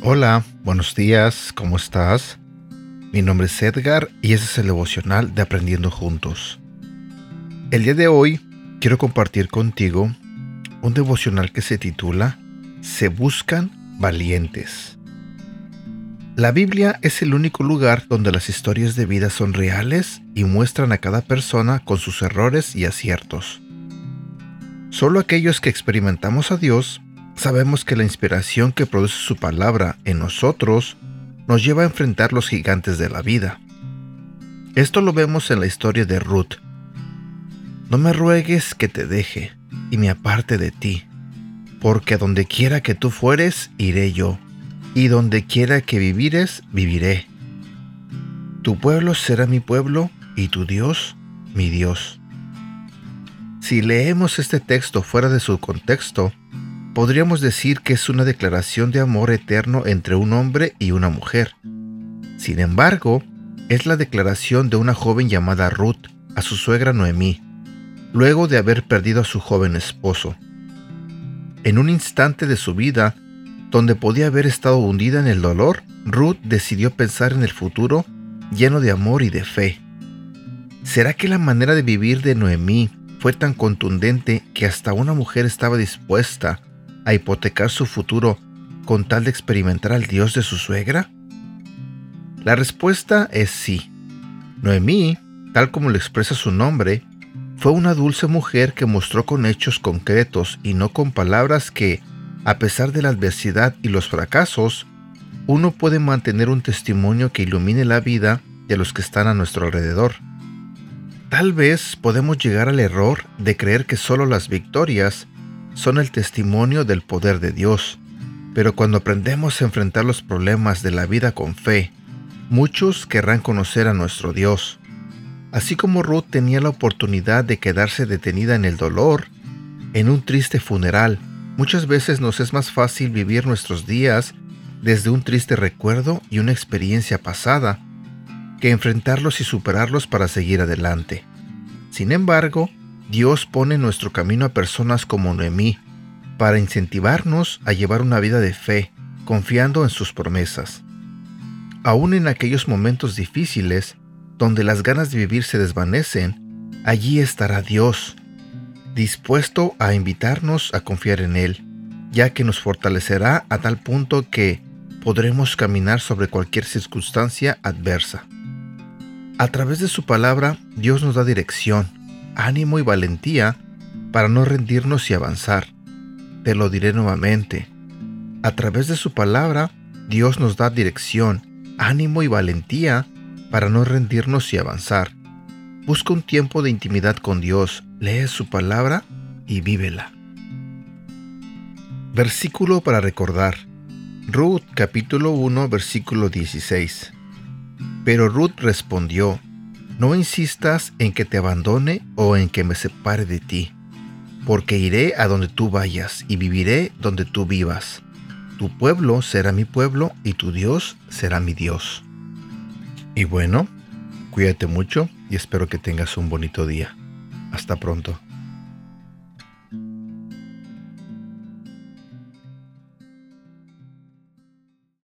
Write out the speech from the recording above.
Hola, buenos días, ¿cómo estás? Mi nombre es Edgar y este es el devocional de Aprendiendo Juntos. El día de hoy quiero compartir contigo un devocional que se titula Se buscan valientes. La Biblia es el único lugar donde las historias de vida son reales y muestran a cada persona con sus errores y aciertos. Solo aquellos que experimentamos a Dios sabemos que la inspiración que produce su palabra en nosotros nos lleva a enfrentar los gigantes de la vida. Esto lo vemos en la historia de Ruth. No me ruegues que te deje y me aparte de ti, porque donde quiera que tú fueres, iré yo, y donde quiera que vivires, viviré. Tu pueblo será mi pueblo y tu Dios, mi Dios. Si leemos este texto fuera de su contexto, podríamos decir que es una declaración de amor eterno entre un hombre y una mujer. Sin embargo, es la declaración de una joven llamada Ruth a su suegra Noemí, luego de haber perdido a su joven esposo. En un instante de su vida, donde podía haber estado hundida en el dolor, Ruth decidió pensar en el futuro lleno de amor y de fe. ¿Será que la manera de vivir de Noemí fue tan contundente que hasta una mujer estaba dispuesta a hipotecar su futuro con tal de experimentar al Dios de su suegra? La respuesta es sí. Noemí, tal como lo expresa su nombre, fue una dulce mujer que mostró con hechos concretos y no con palabras que, a pesar de la adversidad y los fracasos, uno puede mantener un testimonio que ilumine la vida de los que están a nuestro alrededor. Tal vez podemos llegar al error de creer que solo las victorias son el testimonio del poder de Dios. Pero cuando aprendemos a enfrentar los problemas de la vida con fe, muchos querrán conocer a nuestro Dios. Así como Ruth tenía la oportunidad de quedarse detenida en el dolor, en un triste funeral, muchas veces nos es más fácil vivir nuestros días desde un triste recuerdo y una experiencia pasada, que enfrentarlos y superarlos para seguir adelante. Sin embargo, Dios pone en nuestro camino a personas como Noemí para incentivarnos a llevar una vida de fe, confiando en sus promesas. Aún en aquellos momentos difíciles, donde las ganas de vivir se desvanecen, allí estará Dios, dispuesto a invitarnos a confiar en Él, ya que nos fortalecerá a tal punto que podremos caminar sobre cualquier circunstancia adversa. A través de su palabra, Dios nos da dirección, ánimo y valentía para no rendirnos y avanzar. Te lo diré nuevamente. A través de su palabra, Dios nos da dirección, ánimo y valentía para no rendirnos y avanzar. Busca un tiempo de intimidad con Dios, lee su palabra y vívela. Versículo para recordar. Ruth capítulo 1 versículo 16. Pero Ruth respondió, no insistas en que te abandone o en que me separe de ti, porque iré a donde tú vayas y viviré donde tú vivas. Tu pueblo será mi pueblo y tu Dios será mi Dios. Y bueno, cuídate mucho y espero que tengas un bonito día. Hasta pronto.